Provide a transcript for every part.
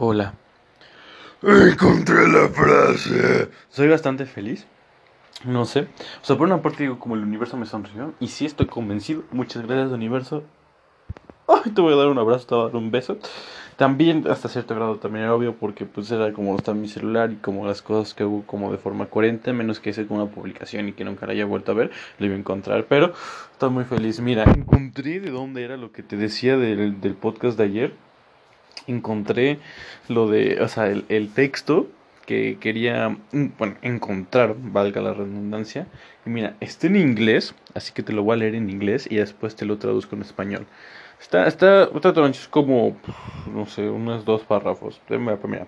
Hola. Encontré la frase. Soy bastante feliz. No sé. O sea, por una parte digo, como el universo me sonrió. Y sí estoy convencido. Muchas gracias, universo. Ay, te voy a dar un abrazo, te voy a dar un beso. También, hasta cierto grado, también era obvio porque pues era como está mi celular y como las cosas que hago como de forma coherente, menos que hice como una publicación y que nunca la haya vuelto a ver, lo iba a encontrar. Pero estoy muy feliz. Mira, encontré de dónde era lo que te decía del, del podcast de ayer. Encontré lo de, o sea, el, el texto que quería, mm, bueno, encontrar, valga la redundancia. Y mira, está en inglés, así que te lo voy a leer en inglés y después te lo traduzco en español. Está, está, está es como, no sé, unos dos párrafos. Mira.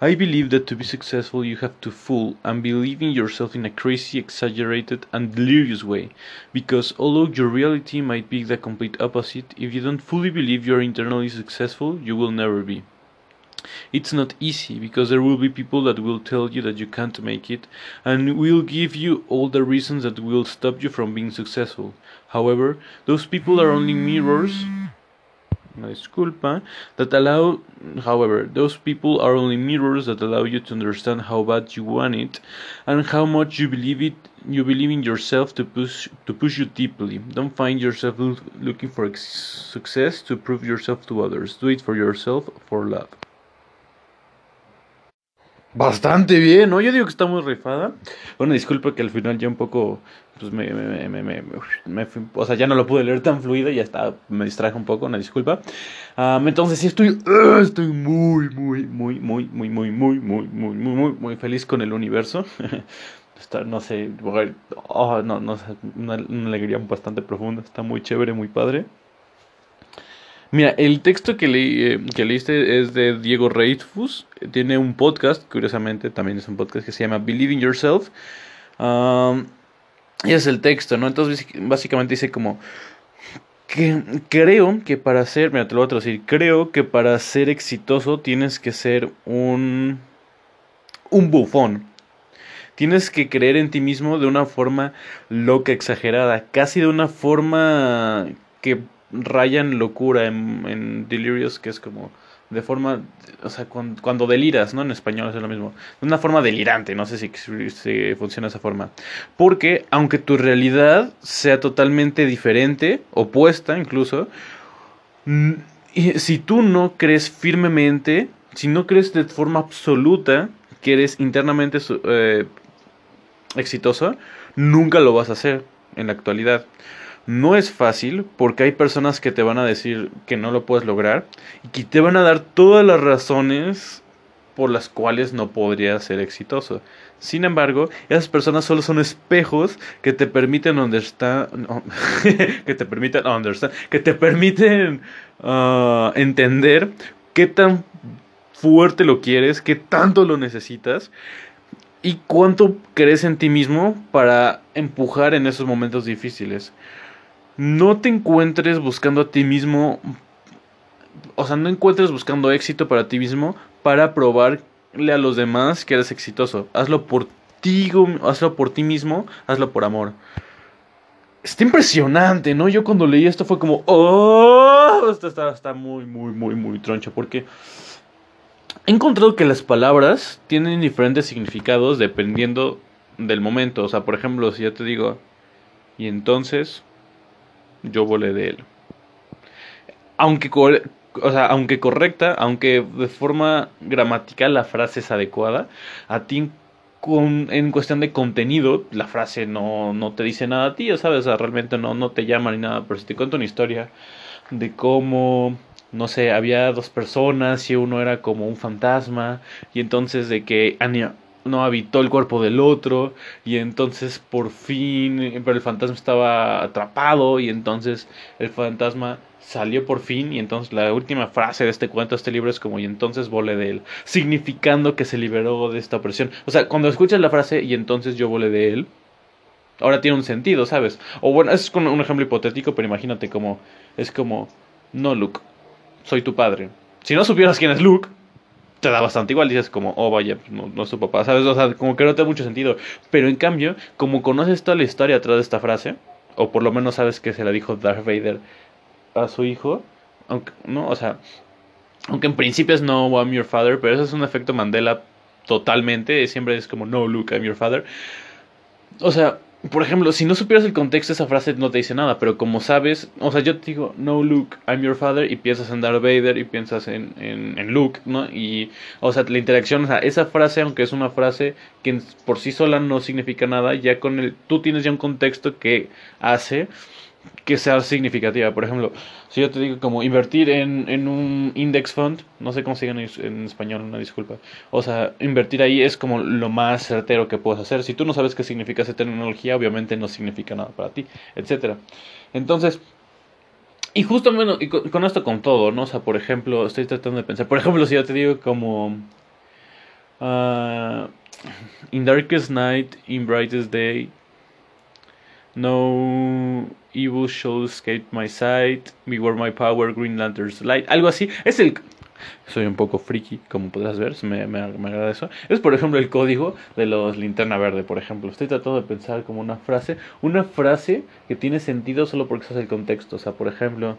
I believe that to be successful you have to fool and believe in yourself in a crazy, exaggerated, and delirious way. Because although your reality might be the complete opposite, if you don't fully believe you are internally successful, you will never be. It's not easy because there will be people that will tell you that you can't make it and will give you all the reasons that will stop you from being successful. However, those people are only mirrors. Una disculpa. That allow, however, those people are only mirrors that allow you to understand how bad you want it and how much you believe it. You believe in yourself to push to push you deeply. Don't find yourself looking for success to prove yourself to others. Do it for yourself, for love. Bastante bien, ¿no? Yo digo que está muy rifada. Bueno, disculpe que al final ya un poco, pues me, me, me, me, o sea, ya no lo pude leer tan fluido, ya está, me distraje un poco, una disculpa. Um, entonces sí estoy, uh, estoy muy, muy, muy, muy, muy, muy, muy, muy, muy, muy, muy, muy feliz con el universo. está, no sé, oh, no, no, una, una alegría bastante profunda, está muy chévere, muy padre. Mira, el texto que, leí, eh, que leíste es de Diego Reitfus. Tiene un podcast, curiosamente, también es un podcast que se llama Believe in Yourself. y es el texto, ¿no? Entonces, básicamente dice como... Que creo que para ser, mira, te lo voy a traducir, creo que para ser exitoso tienes que ser un, un bufón. Tienes que creer en ti mismo de una forma loca, exagerada, casi de una forma que rayan locura en, en Delirious, que es como de forma, o sea, cuando, deliras, ¿no? En español es lo mismo. De una forma delirante, no sé si, si, funciona esa forma. Porque aunque tu realidad sea totalmente diferente, opuesta incluso, si tú no crees firmemente, si no crees de forma absoluta que eres internamente eh, exitoso, nunca lo vas a hacer en la actualidad. No es fácil porque hay personas que te van a decir que no lo puedes lograr y que te van a dar todas las razones por las cuales no podrías ser exitoso. Sin embargo, esas personas solo son espejos que te permiten understand, que te permiten understand, que te permiten uh, entender qué tan fuerte lo quieres, qué tanto lo necesitas y cuánto crees en ti mismo para empujar en esos momentos difíciles no te encuentres buscando a ti mismo, o sea, no encuentres buscando éxito para ti mismo para probarle a los demás que eres exitoso. Hazlo por ti, hazlo por ti mismo, hazlo por amor. Está impresionante, ¿no? Yo cuando leí esto fue como, oh, esto está, está muy, muy, muy, muy troncho, porque he encontrado que las palabras tienen diferentes significados dependiendo del momento. O sea, por ejemplo, si yo te digo, y entonces yo volé de él. Aunque, o sea, aunque correcta, aunque de forma gramatical la frase es adecuada, a ti con, en cuestión de contenido, la frase no, no te dice nada a ti, ¿sabes? O sea, realmente no, no te llama ni nada, pero si te cuento una historia de cómo, no sé, había dos personas y uno era como un fantasma, y entonces de que no habitó el cuerpo del otro y entonces por fin, pero el fantasma estaba atrapado y entonces el fantasma salió por fin y entonces la última frase de este cuento, de este libro es como y entonces volé de él, significando que se liberó de esta opresión. O sea, cuando escuchas la frase y entonces yo volé de él, ahora tiene un sentido, ¿sabes? O bueno, es un ejemplo hipotético, pero imagínate como es como no Luke, soy tu padre. Si no supieras quién es Luke, te da bastante igual, dices como, oh vaya, no, no es su papá, ¿sabes? O sea, como que no tiene mucho sentido. Pero en cambio, como conoces toda la historia atrás de esta frase, o por lo menos sabes que se la dijo Darth Vader a su hijo, aunque, ¿no? O sea, Aunque en principio es no, I'm your father, pero eso es un efecto Mandela totalmente. Siempre es como no, Luke, I'm your father. O sea, por ejemplo, si no supieras el contexto, esa frase no te dice nada, pero como sabes, o sea, yo te digo, no Luke, I'm your father, y piensas en Darth Vader y piensas en, en, en Luke, ¿no? Y, o sea, la interacción, o sea, esa frase, aunque es una frase que por sí sola no significa nada, ya con el, tú tienes ya un contexto que hace que sea significativa. Por ejemplo, si yo te digo como invertir en, en un index fund, no sé cómo se diga en español, una disculpa. O sea, invertir ahí es como lo más certero que puedes hacer. Si tú no sabes qué significa esa tecnología, obviamente no significa nada para ti, etcétera. Entonces, y justo bueno, y con, esto con todo, ¿no? O sea, por ejemplo, estoy tratando de pensar, por ejemplo, si yo te digo como uh, In darkest night, in brightest day, no evil shall escape my sight. Beware my power, Green Lantern's light. Algo así. Es el. Soy un poco friki, como podrás ver, me, me, me, eso. Es, por ejemplo, el código de los linterna verde, por ejemplo. Estoy tratando de pensar como una frase. Una frase que tiene sentido solo porque hace el contexto. O sea, por ejemplo,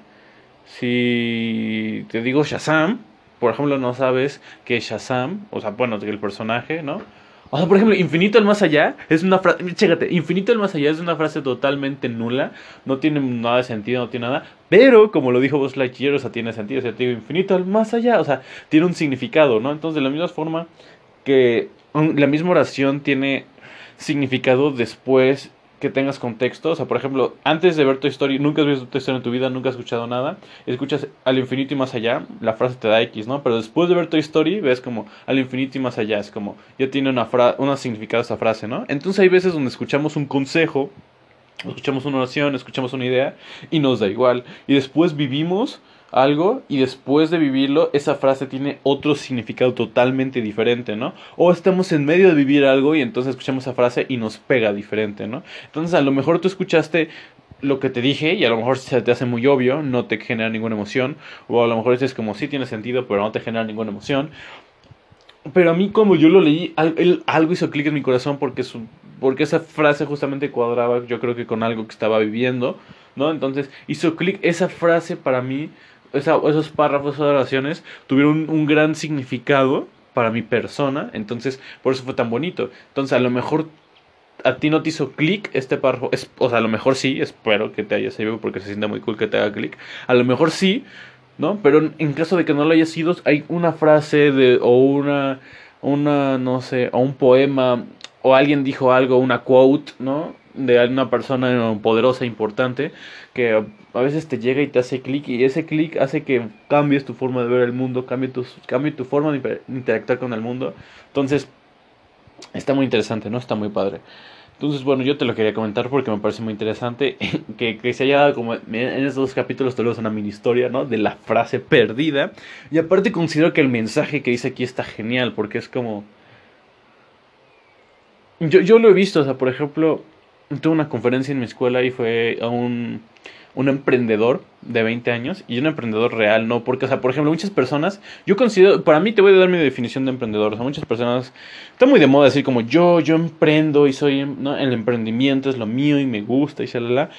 si te digo Shazam, por ejemplo, no sabes que Shazam, o sea, bueno, el personaje, ¿no? O sea, por ejemplo, infinito al más allá es una frase. Chécate, infinito al más allá es una frase totalmente nula. No tiene nada de sentido, no tiene nada. Pero, como lo dijo Buzz Lightyear, o sea, tiene sentido. O sea, te digo, infinito al más allá. O sea, tiene un significado, ¿no? Entonces, de la misma forma que la misma oración tiene significado después que tengas contexto. O sea, por ejemplo, antes de ver tu historia, nunca has visto tu historia en tu vida, nunca has escuchado nada, escuchas al infinito y más allá, la frase te da X, ¿no? Pero después de ver tu historia, ves como al infinito y más allá, es como, ya tiene una, fra una significado esa frase, ¿no? Entonces hay veces donde escuchamos un consejo, escuchamos una oración, escuchamos una idea y nos da igual. Y después vivimos algo y después de vivirlo esa frase tiene otro significado totalmente diferente, ¿no? O estamos en medio de vivir algo y entonces escuchamos esa frase y nos pega diferente, ¿no? Entonces a lo mejor tú escuchaste lo que te dije y a lo mejor se te hace muy obvio, no te genera ninguna emoción, o a lo mejor dices como sí tiene sentido, pero no te genera ninguna emoción. Pero a mí como yo lo leí, algo hizo clic en mi corazón porque, su, porque esa frase justamente cuadraba yo creo que con algo que estaba viviendo, ¿no? Entonces hizo clic esa frase para mí esos párrafos, esas oraciones tuvieron un, gran significado para mi persona, entonces por eso fue tan bonito. Entonces a lo mejor a ti no te hizo clic este párrafo, es, o sea, a lo mejor sí, espero que te haya servido porque se siente muy cool que te haga clic. A lo mejor sí, ¿no? Pero en caso de que no lo haya sido, hay una frase de, o una, una, no sé, o un poema, o alguien dijo algo, una quote, ¿no? De alguna persona poderosa, importante, que a veces te llega y te hace clic y ese clic hace que cambies tu forma de ver el mundo, cambie tu, cambie tu forma de interactuar con el mundo. Entonces, está muy interesante, ¿no? Está muy padre. Entonces, bueno, yo te lo quería comentar porque me parece muy interesante que, que se haya dado como en estos dos capítulos te lo una mini historia, ¿no? De la frase perdida. Y aparte considero que el mensaje que dice aquí está genial porque es como... Yo, yo lo he visto, o sea, por ejemplo, tuve una conferencia en mi escuela y fue a un un emprendedor de 20 años y un emprendedor real, ¿no? Porque, o sea, por ejemplo, muchas personas, yo considero, para mí te voy a dar mi definición de emprendedor, o sea, muchas personas, está muy de moda decir como yo, yo emprendo y soy, ¿no? El emprendimiento es lo mío y me gusta y shalala.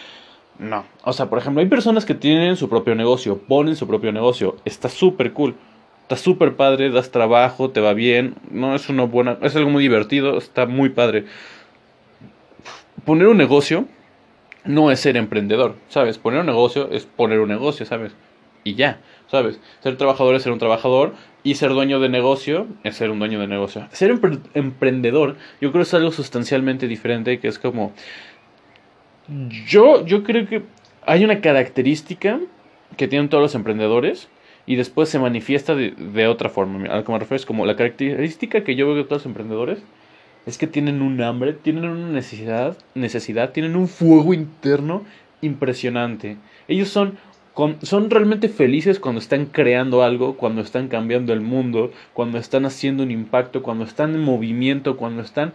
No, o sea, por ejemplo, hay personas que tienen su propio negocio, ponen su propio negocio, está súper cool. Está súper padre, das trabajo, te va bien, no es una buena, es algo muy divertido, está muy padre. Poner un negocio no es ser emprendedor, ¿sabes? Poner un negocio es poner un negocio, ¿sabes? Y ya, ¿sabes? Ser trabajador es ser un trabajador y ser dueño de negocio es ser un dueño de negocio. Ser emprendedor yo creo es algo sustancialmente diferente que es como... Yo, yo creo que hay una característica que tienen todos los emprendedores y después se manifiesta de, de otra forma. A lo que me refiero es como la característica que yo veo de todos los emprendedores es que tienen un hambre, tienen una necesidad, necesidad, tienen un fuego interno impresionante. Ellos son, son realmente felices cuando están creando algo, cuando están cambiando el mundo, cuando están haciendo un impacto, cuando están en movimiento, cuando están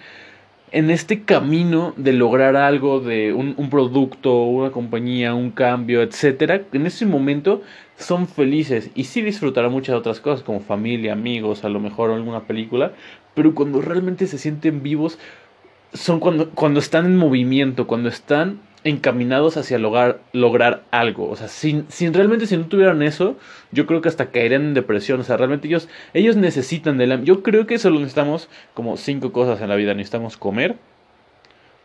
en este camino de lograr algo, de un, un producto, una compañía, un cambio, etcétera, en ese momento son felices y sí disfrutarán muchas otras cosas como familia, amigos, a lo mejor alguna película, pero cuando realmente se sienten vivos son cuando, cuando están en movimiento, cuando están encaminados hacia lograr, lograr algo. O sea, sin, sin realmente si no tuvieran eso, yo creo que hasta caerían en depresión. O sea, realmente ellos, ellos necesitan de la... Yo creo que solo necesitamos como cinco cosas en la vida. Necesitamos comer,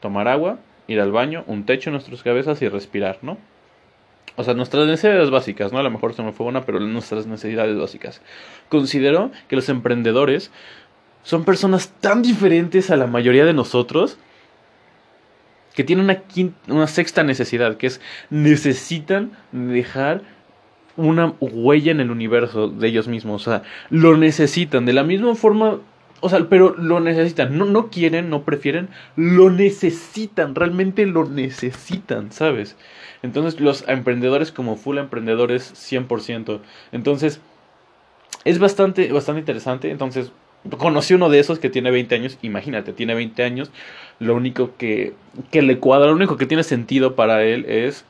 tomar agua, ir al baño, un techo en nuestras cabezas y respirar, ¿no? O sea, nuestras necesidades básicas, ¿no? A lo mejor se me fue una, pero nuestras necesidades básicas. Considero que los emprendedores son personas tan diferentes a la mayoría de nosotros que tienen una, una sexta necesidad, que es necesitan dejar una huella en el universo de ellos mismos. O sea, lo necesitan. De la misma forma o sea, pero lo necesitan. No, no quieren, no prefieren. Lo necesitan. Realmente lo necesitan, ¿sabes? Entonces, los emprendedores como full emprendedores 100%. Entonces, es bastante, bastante interesante. Entonces, conocí uno de esos que tiene 20 años. Imagínate, tiene 20 años. Lo único que, que le cuadra, lo único que tiene sentido para él es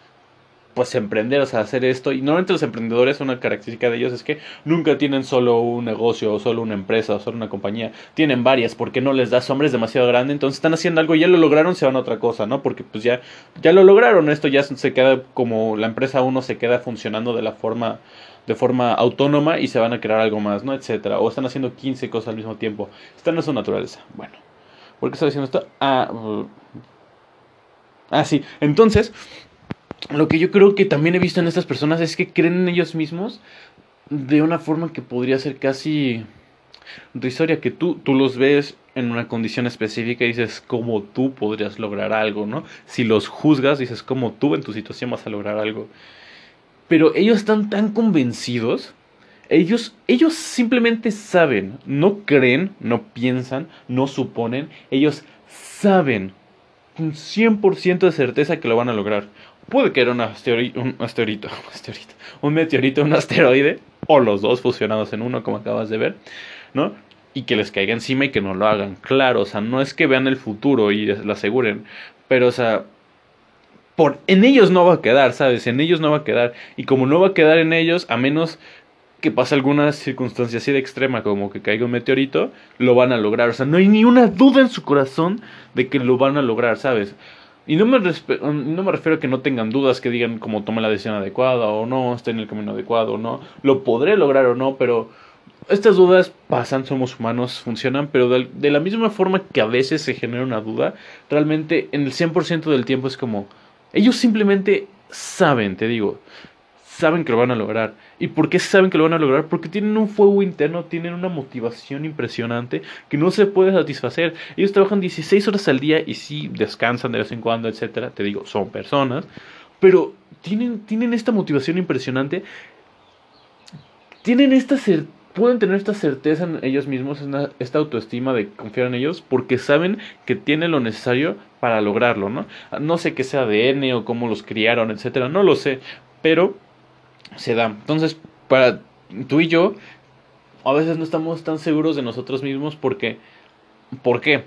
pues emprender, o sea, hacer esto. Y normalmente los emprendedores, una característica de ellos es que nunca tienen solo un negocio o solo una empresa o solo una compañía. Tienen varias porque no les da sombra, es demasiado grande. Entonces están haciendo algo y ya lo lograron, se van a otra cosa, ¿no? Porque pues ya, ya lo lograron. Esto ya se queda como la empresa uno se queda funcionando de la forma de forma autónoma y se van a crear algo más, ¿no? Etcétera. O están haciendo 15 cosas al mismo tiempo. Esta no es su naturaleza. Bueno. ¿Por qué estoy diciendo esto? Ah, uh, ah, sí. Entonces, lo que yo creo que también he visto en estas personas es que creen en ellos mismos de una forma que podría ser casi risoria, que tú, tú los ves en una condición específica y dices cómo tú podrías lograr algo, ¿no? Si los juzgas, dices cómo tú en tu situación vas a lograr algo. Pero ellos están tan convencidos, ellos, ellos simplemente saben, no creen, no piensan, no suponen, ellos saben con 100% de certeza que lo van a lograr. Puede que era un asteroide, un asteroide, un meteorito, un asteroide, o los dos fusionados en uno, como acabas de ver, ¿no? Y que les caiga encima y que no lo hagan. Claro, o sea, no es que vean el futuro y lo aseguren, pero, o sea, en ellos no va a quedar, ¿sabes? En ellos no va a quedar. Y como no va a quedar en ellos, a menos que pase alguna circunstancia así de extrema como que caiga un meteorito, lo van a lograr. O sea, no hay ni una duda en su corazón de que lo van a lograr, ¿sabes? Y no me, no me refiero a que no tengan dudas, que digan como tome la decisión adecuada o no, esté en el camino adecuado o no, lo podré lograr o no, pero estas dudas pasan, somos humanos, funcionan, pero de, de la misma forma que a veces se genera una duda, realmente en el 100% del tiempo es como, ellos simplemente saben, te digo, saben que lo van a lograr. ¿Y por qué saben que lo van a lograr? Porque tienen un fuego interno, tienen una motivación impresionante que no se puede satisfacer. Ellos trabajan 16 horas al día y sí descansan de vez en cuando, etcétera. Te digo, son personas, pero tienen, tienen esta motivación impresionante. Tienen esta pueden tener esta certeza en ellos mismos, esta autoestima de confiar en ellos, porque saben que tienen lo necesario para lograrlo, ¿no? No sé qué sea ADN o cómo los criaron, etcétera, no lo sé, pero se da. Entonces, para tú y yo, a veces no estamos tan seguros de nosotros mismos porque... ¿Por qué?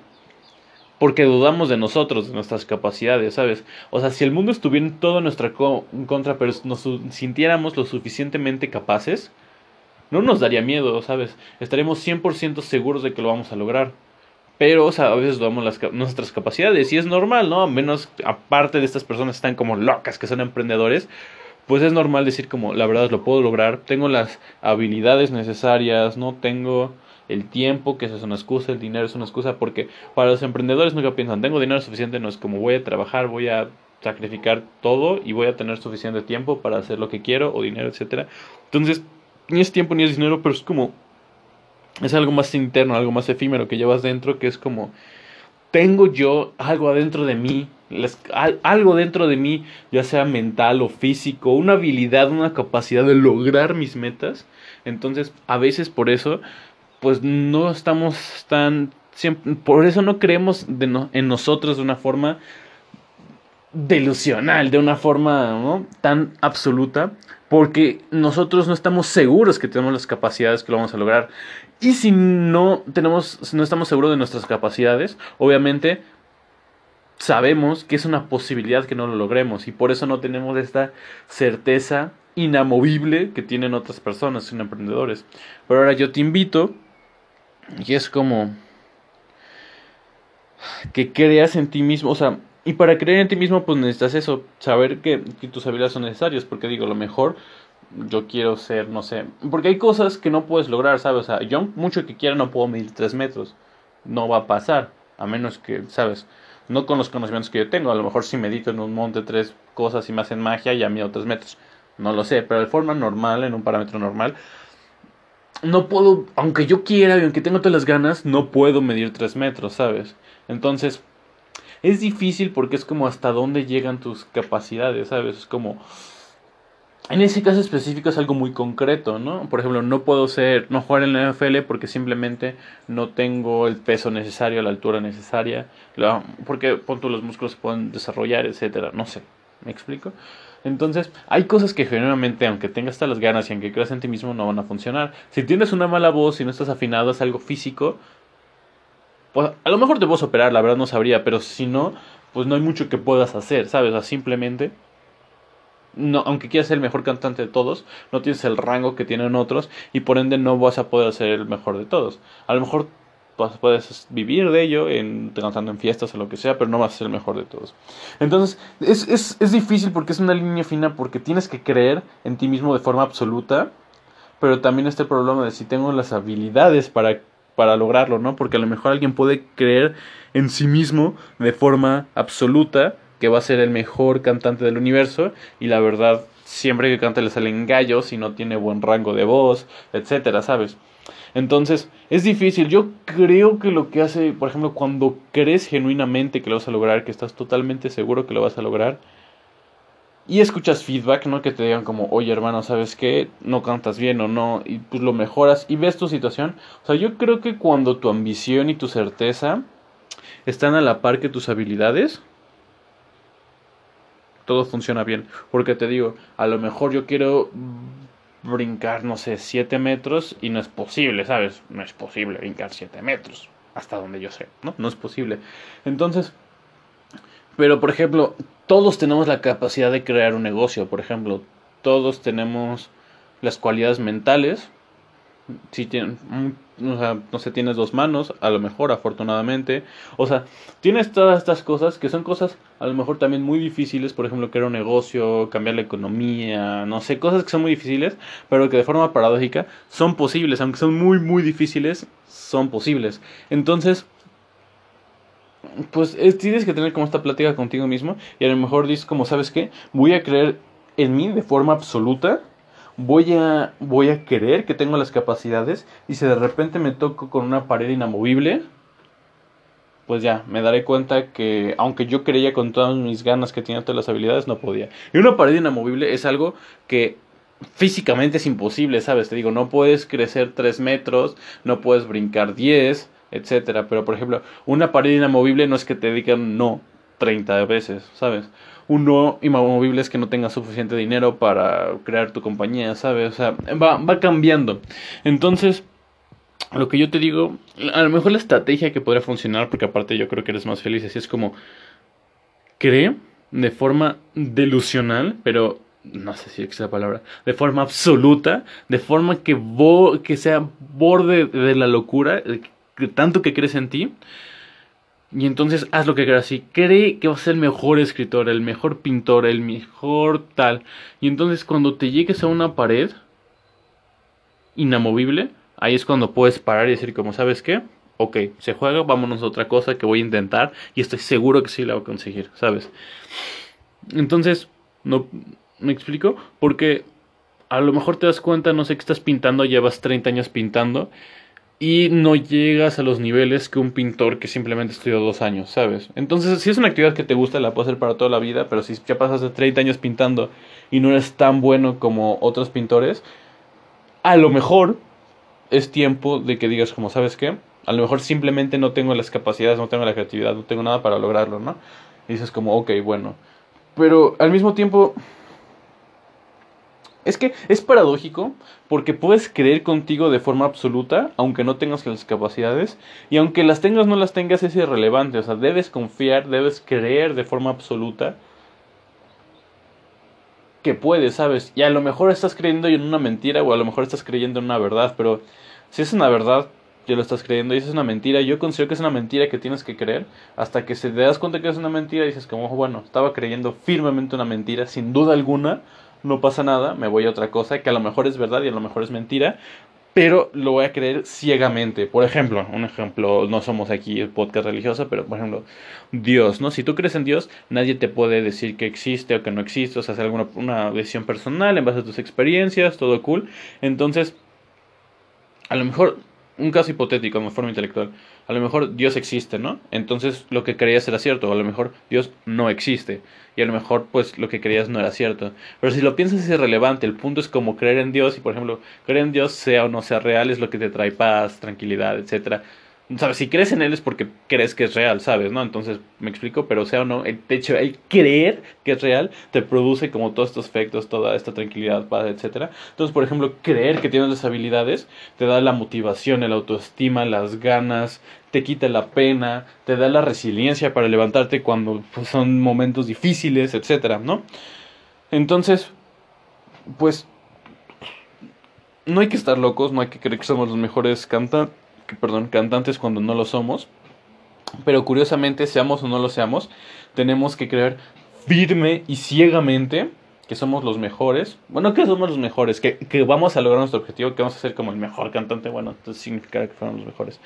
Porque dudamos de nosotros, de nuestras capacidades, ¿sabes? O sea, si el mundo estuviera en nuestra contra, pero nos sintiéramos lo suficientemente capaces, no nos daría miedo, ¿sabes? Estaremos 100% seguros de que lo vamos a lograr. Pero, o sea, a veces dudamos nuestras capacidades y es normal, ¿no? A menos, aparte de estas personas están como locas, que son emprendedores, pues es normal decir como la verdad lo puedo lograr, tengo las habilidades necesarias, no tengo el tiempo, que eso es una excusa, el dinero es una excusa, porque para los emprendedores nunca piensan, tengo dinero suficiente, no es como voy a trabajar, voy a sacrificar todo y voy a tener suficiente tiempo para hacer lo que quiero o dinero, etcétera. Entonces, ni es tiempo ni es dinero, pero es como es algo más interno, algo más efímero que llevas dentro, que es como tengo yo algo adentro de mí algo dentro de mí, ya sea mental o físico, una habilidad, una capacidad de lograr mis metas. Entonces, a veces por eso, pues no estamos tan... Por eso no creemos en nosotros de una forma delusional, de una forma tan absoluta, porque nosotros no estamos seguros que tenemos las capacidades que lo vamos a lograr. Y si no tenemos, no estamos seguros de nuestras capacidades, obviamente sabemos que es una posibilidad que no lo logremos y por eso no tenemos esta certeza inamovible que tienen otras personas, son emprendedores. Pero ahora yo te invito y es como que creas en ti mismo, o sea, Y para creer en ti mismo, pues necesitas eso, saber que, tus habilidades son necesarias, porque digo, lo mejor yo quiero ser, no sé, porque hay cosas que no puedes lograr, ¿sabes? O sea, yo mucho que quiera no puedo medir 3 metros, no va a pasar, a menos que, ¿sabes? No con los conocimientos que yo tengo, a lo mejor si medito en un monte tres cosas y me hacen magia, ya mido 3 metros, no lo sé, pero de forma normal, en un parámetro normal, no puedo, aunque yo quiera y aunque tengo todas las ganas, no puedo medir 3 metros, ¿sabes? Entonces, es difícil porque es como hasta dónde llegan tus capacidades, ¿sabes? Es como... En ese caso específico es algo muy concreto, ¿no? Por ejemplo, no puedo ser, no jugar en la NFL porque simplemente no tengo el peso necesario, la altura necesaria, porque punto los músculos se pueden desarrollar, etcétera, no sé, ¿me explico? Entonces, hay cosas que generalmente, aunque tengas todas las ganas y aunque creas en ti mismo, no van a funcionar. Si tienes una mala voz y no estás afinado, es algo físico, pues a lo mejor te puedes operar, la verdad no sabría, pero si no, pues no hay mucho que puedas hacer, ¿sabes? Simplemente, no, aunque quieras ser el mejor cantante de todos, no tienes el rango que tienen otros y por ende no vas a poder ser el mejor de todos. A lo mejor pues, puedes vivir de ello, en, cantando en fiestas o lo que sea, pero no vas a ser el mejor de todos. Entonces, es, es, es difícil porque es una línea fina, porque tienes que creer en ti mismo de forma absoluta, pero también está el problema de si tengo las habilidades para para lograrlo, ¿no? Porque a lo mejor alguien puede creer en sí mismo de forma absoluta que va a ser el mejor cantante del universo y la verdad siempre que canta le salen gallos y no tiene buen rango de voz, etcétera, ¿sabes? Entonces, es difícil. Yo creo que lo que hace, por ejemplo, cuando crees genuinamente que lo vas a lograr, que estás totalmente seguro que lo vas a lograr, y escuchas feedback, ¿no? Que te digan como, oye hermano, ¿sabes qué? No cantas bien o no, y pues lo mejoras y ves tu situación. O sea, yo creo que cuando tu ambición y tu certeza están a la par que tus habilidades, todo funciona bien. Porque te digo, a lo mejor yo quiero brincar, no sé, 7 metros y no es posible, ¿sabes? No es posible brincar 7 metros, hasta donde yo sé, ¿no? No es posible. Entonces, pero por ejemplo, todos tenemos la capacidad de crear un negocio, por ejemplo, todos tenemos las cualidades mentales. Si tienes, sea, no sé, tienes dos manos, a lo mejor, afortunadamente. O sea, tienes todas estas cosas que son cosas a lo mejor también muy difíciles, por ejemplo, crear un negocio, cambiar la economía, no sé, cosas que son muy difíciles, pero que de forma paradójica son posibles, aunque son muy, muy difíciles, son posibles. Entonces, pues tienes que tener como esta plática contigo mismo y a lo mejor dices como, ¿sabes qué? Voy a creer en mí de forma absoluta, voy a, voy a creer que tengo las capacidades y si de repente me toco con una pared inamovible, pues ya, me daré cuenta que aunque yo creía con todas mis ganas que tenía todas las habilidades, no podía. Y una pared inamovible es algo que físicamente es imposible, ¿sabes? Te digo, no puedes crecer 3 metros, no puedes brincar 10 etcétera. Pero, por ejemplo, una pared inamovible no es que te digan no 30 veces, ¿sabes? Un no inamovible es que no tengas suficiente dinero para crear tu compañía, ¿sabes? O sea, va, va cambiando. Entonces, lo que yo te digo, a lo mejor la estrategia que podría funcionar, porque aparte yo creo que eres más feliz, así es como, cree de forma delusional, pero no sé si es la palabra, de forma absoluta, de forma que, que sea borde de la locura, tanto que crees en ti. Y entonces haz lo que quieras y cree que vas a ser el mejor escritor, el mejor pintor, el mejor tal. Y entonces cuando te llegues a una pared inamovible, ahí es cuando puedes parar y decir como, ¿sabes qué? Ok, se juega, vámonos a otra cosa que voy a intentar y estoy seguro que sí la voy a conseguir, ¿sabes? Entonces, no me explico, porque a lo mejor te das cuenta, no sé qué estás pintando, llevas 30 años pintando y no llegas a los niveles que un pintor que simplemente estudió dos años, ¿sabes? Entonces, si es una actividad que te gusta, la puedes hacer para toda la vida, pero si ya pasas de 30 años pintando y no eres tan bueno como otros pintores, a lo mejor es tiempo de que digas como, ¿sabes qué? A lo mejor simplemente no tengo las capacidades, no tengo la creatividad, no tengo nada para lograrlo, ¿no? Y dices como, ok, bueno. Pero al mismo tiempo, es que es paradójico porque puedes creer contigo de forma absoluta, aunque no tengas las capacidades, y aunque las tengas o no las tengas es irrelevante, o sea, debes confiar, debes creer de forma absoluta que puedes, ¿sabes? Y a lo mejor estás creyendo en una mentira o a lo mejor estás creyendo en una verdad, pero si es una verdad, ya lo estás creyendo y esa es una mentira. Yo considero que es una mentira que tienes que creer hasta que se te das cuenta que es una mentira y dices como, bueno, estaba creyendo firmemente una mentira, sin duda alguna, no pasa nada, me voy a otra cosa que a lo mejor es verdad y a lo mejor es mentira, pero lo voy a creer ciegamente. Por ejemplo, un ejemplo, no somos aquí el podcast religioso, pero por ejemplo, Dios, ¿no? Si tú crees en Dios, nadie te puede decir que existe o que no existe, o sea, hacer alguna una decisión personal en base a tus experiencias, todo cool. Entonces, a lo mejor un caso hipotético de forma intelectual. A lo mejor Dios existe, ¿no? Entonces lo que creías era cierto, o a lo mejor Dios no existe. Y a lo mejor pues lo que creías no era cierto. Pero si lo piensas es irrelevante, el punto es como creer en Dios y por ejemplo, creer en Dios sea o no sea real es lo que te trae paz, tranquilidad, etcétera sabes, si crees en él es porque crees que es real, ¿sabes? ¿No? Entonces, me explico, pero sea o no, el hecho, el creer que es real te produce como todos estos efectos, toda esta tranquilidad, paz, etcétera. Entonces, por ejemplo, creer que tienes las habilidades te da la motivación, el autoestima, las ganas, te quita la pena, te da la resiliencia para levantarte cuando pues, son momentos difíciles, etcétera, ¿no? Entonces, pues no hay que estar locos, no hay que creer que somos los mejores cantantes perdón, cantantes cuando no lo somos. Pero curiosamente, seamos o no lo seamos, tenemos que creer firme y ciegamente que somos los mejores. Bueno, que somos los mejores, que, que vamos a lograr nuestro objetivo, que vamos a ser como el mejor cantante. Bueno, entonces significa que fuéramos los mejores.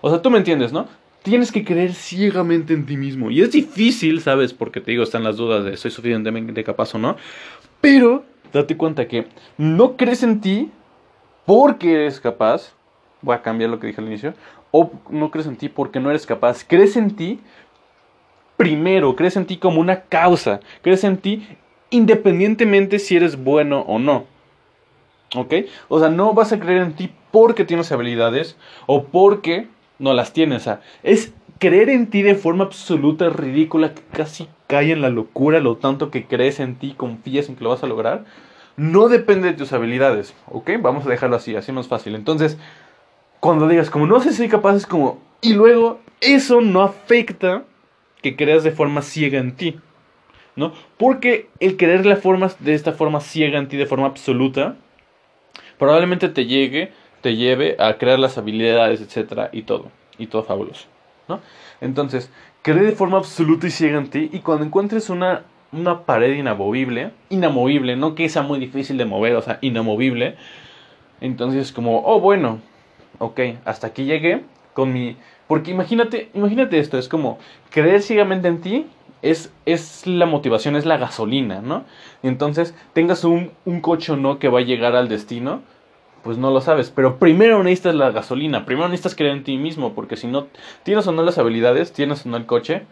O sea, tú me entiendes, ¿no? Tienes que creer ciegamente en ti mismo. Y es difícil, ¿sabes? Porque te digo, están las dudas de soy suficientemente capaz o no. Pero date cuenta que no crees en ti porque eres capaz, voy a cambiar lo que dije al inicio, o no crees en ti porque no eres capaz, crees en ti primero, crees en ti como una causa, crees en ti independientemente si eres bueno o no. ¿Ok? O sea, no vas a creer en ti porque tienes habilidades o porque no las tienes. O sea, es creer en ti de forma absoluta, ridícula, que casi cae en la locura, lo tanto que crees en ti, confías en que lo vas a lograr. No depende de tus habilidades, ¿ok? Vamos a dejarlo así, así más fácil. Entonces, cuando digas como no sé si soy capaz es como y luego eso no afecta que creas de forma ciega en ti no porque el creer la forma de esta forma ciega en ti de forma absoluta probablemente te llegue te lleve a crear las habilidades etcétera y todo y todo fabuloso no entonces creer de forma absoluta y ciega en ti y cuando encuentres una una pared inamovible inamovible no que sea muy difícil de mover o sea inamovible entonces como oh bueno ok, hasta aquí llegué con mi... Porque imagínate, imagínate esto, es como creer ciegamente en ti es, es la motivación, es la gasolina, ¿no? Entonces tengas un, un coche o no que va a llegar al destino, pues no lo sabes. Pero primero necesitas la gasolina, primero necesitas creer en ti mismo, porque si no tienes o no las habilidades, tienes o no el coche,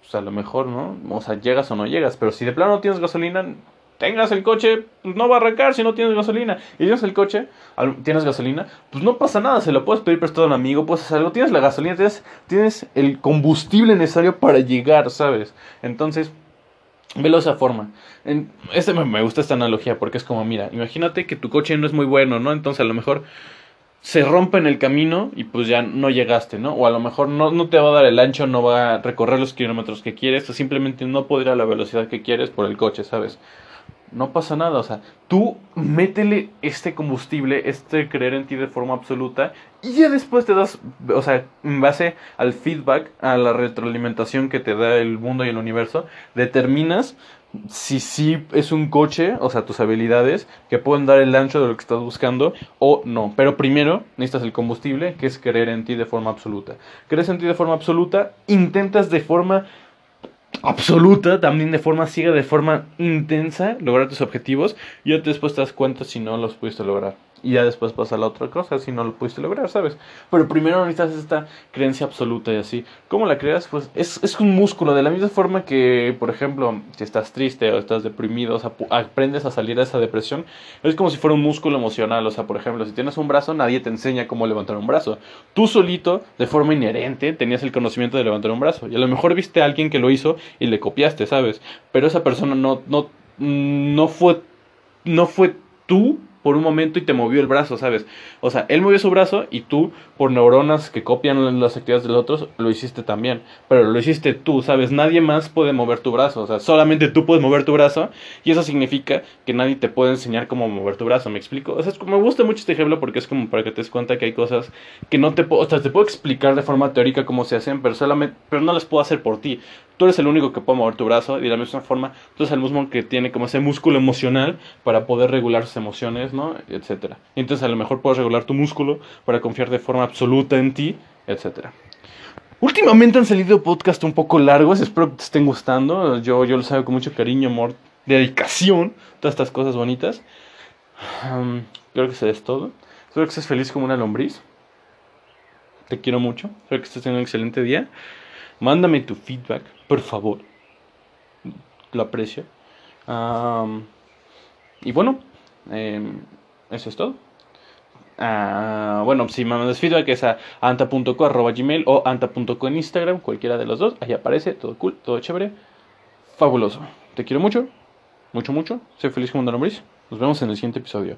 pues a lo mejor, ¿no? O sea, llegas o no llegas. Pero si de plano no tienes gasolina, tengas el coche, pues no va a arrancar si no tienes gasolina. Y tienes el coche, tienes gasolina, pues no pasa nada, se lo puedes pedir prestado a un amigo, puedes hacer algo, tienes la gasolina, tienes, tienes el combustible necesario para llegar, ¿sabes? Entonces, velo esa forma. En, este me, gusta esta analogía porque es como, mira, imagínate que tu coche no es muy bueno, ¿no? Entonces a lo mejor se rompe en el camino y pues ya no llegaste, ¿no? O a lo mejor no, no te va a dar el ancho, no va a recorrer los kilómetros que quieres, o simplemente no podrá la velocidad que quieres por el coche, ¿sabes? No pasa nada, o sea, tú métele este combustible, este creer en ti de forma absoluta y ya después te das, o sea, en base al feedback, a la retroalimentación que te da el mundo y el universo, determinas si sí es un coche, o sea, tus habilidades que pueden dar el ancho de lo que estás buscando o no. Pero primero necesitas el combustible, que es creer en ti de forma absoluta. Crees en ti de forma absoluta, intentas de forma absoluta, también de forma ciega, de forma intensa, lograr tus objetivos y después te das cuenta si no los pudiste lograr. Y ya después pasa la otra cosa si no lo pudiste lograr, ¿sabes? Pero primero necesitas esta creencia absoluta y así. ¿Cómo la creas? Pues es, es un músculo, de la misma forma que, por ejemplo, si estás triste o estás deprimido, aprendes a salir de esa depresión, es como si fuera un músculo emocional. O sea, por ejemplo, si tienes un brazo, nadie te enseña cómo levantar un brazo. Tú solito, de forma inherente, tenías el conocimiento de levantar un brazo. Y a lo mejor viste a alguien que lo hizo y le copiaste, ¿sabes? Pero esa persona no, no, no fue, no fue tú por un momento y te movió el brazo, ¿sabes? O sea, él movió su brazo y tú, por neuronas que copian las actividades de los otros, lo hiciste también. Pero lo hiciste tú, ¿sabes? Nadie más puede mover tu brazo. O sea, solamente tú puedes mover tu brazo y eso significa que nadie te puede enseñar cómo mover tu brazo, ¿me explico? O sea, me gusta mucho este ejemplo porque es como para que te des cuenta que hay cosas que no te puedo, o sea, te puedo explicar de forma teórica cómo se hacen, pero solamente, pero no las puedo hacer por ti. Tú eres el único que puede mover tu brazo y de la misma forma tú eres el mismo que tiene como ese músculo emocional para poder regular sus emociones, ¿no? Etcétera. Entonces a lo mejor puedes regular tu músculo para confiar de forma absoluta en ti, etcétera. Últimamente han salido podcasts un poco largos, espero que te estén gustando. Yo, yo los hago con mucho cariño, amor, dedicación, todas estas cosas bonitas. Um, creo que eso es todo. Espero que estés feliz como una lombriz. Te quiero mucho. Espero que estés teniendo un excelente día. Mándame tu feedback, por favor. Lo aprecio. Y bueno, eh, eso es todo. Uh, bueno, si me mandas feedback es a anta.co.gmail o anta.co en Instagram, cualquiera de los dos. Ahí aparece, todo cool, todo chévere. Fabuloso. Te quiero mucho, mucho, mucho. Soy feliz como lombriz. Nos vemos en el siguiente episodio.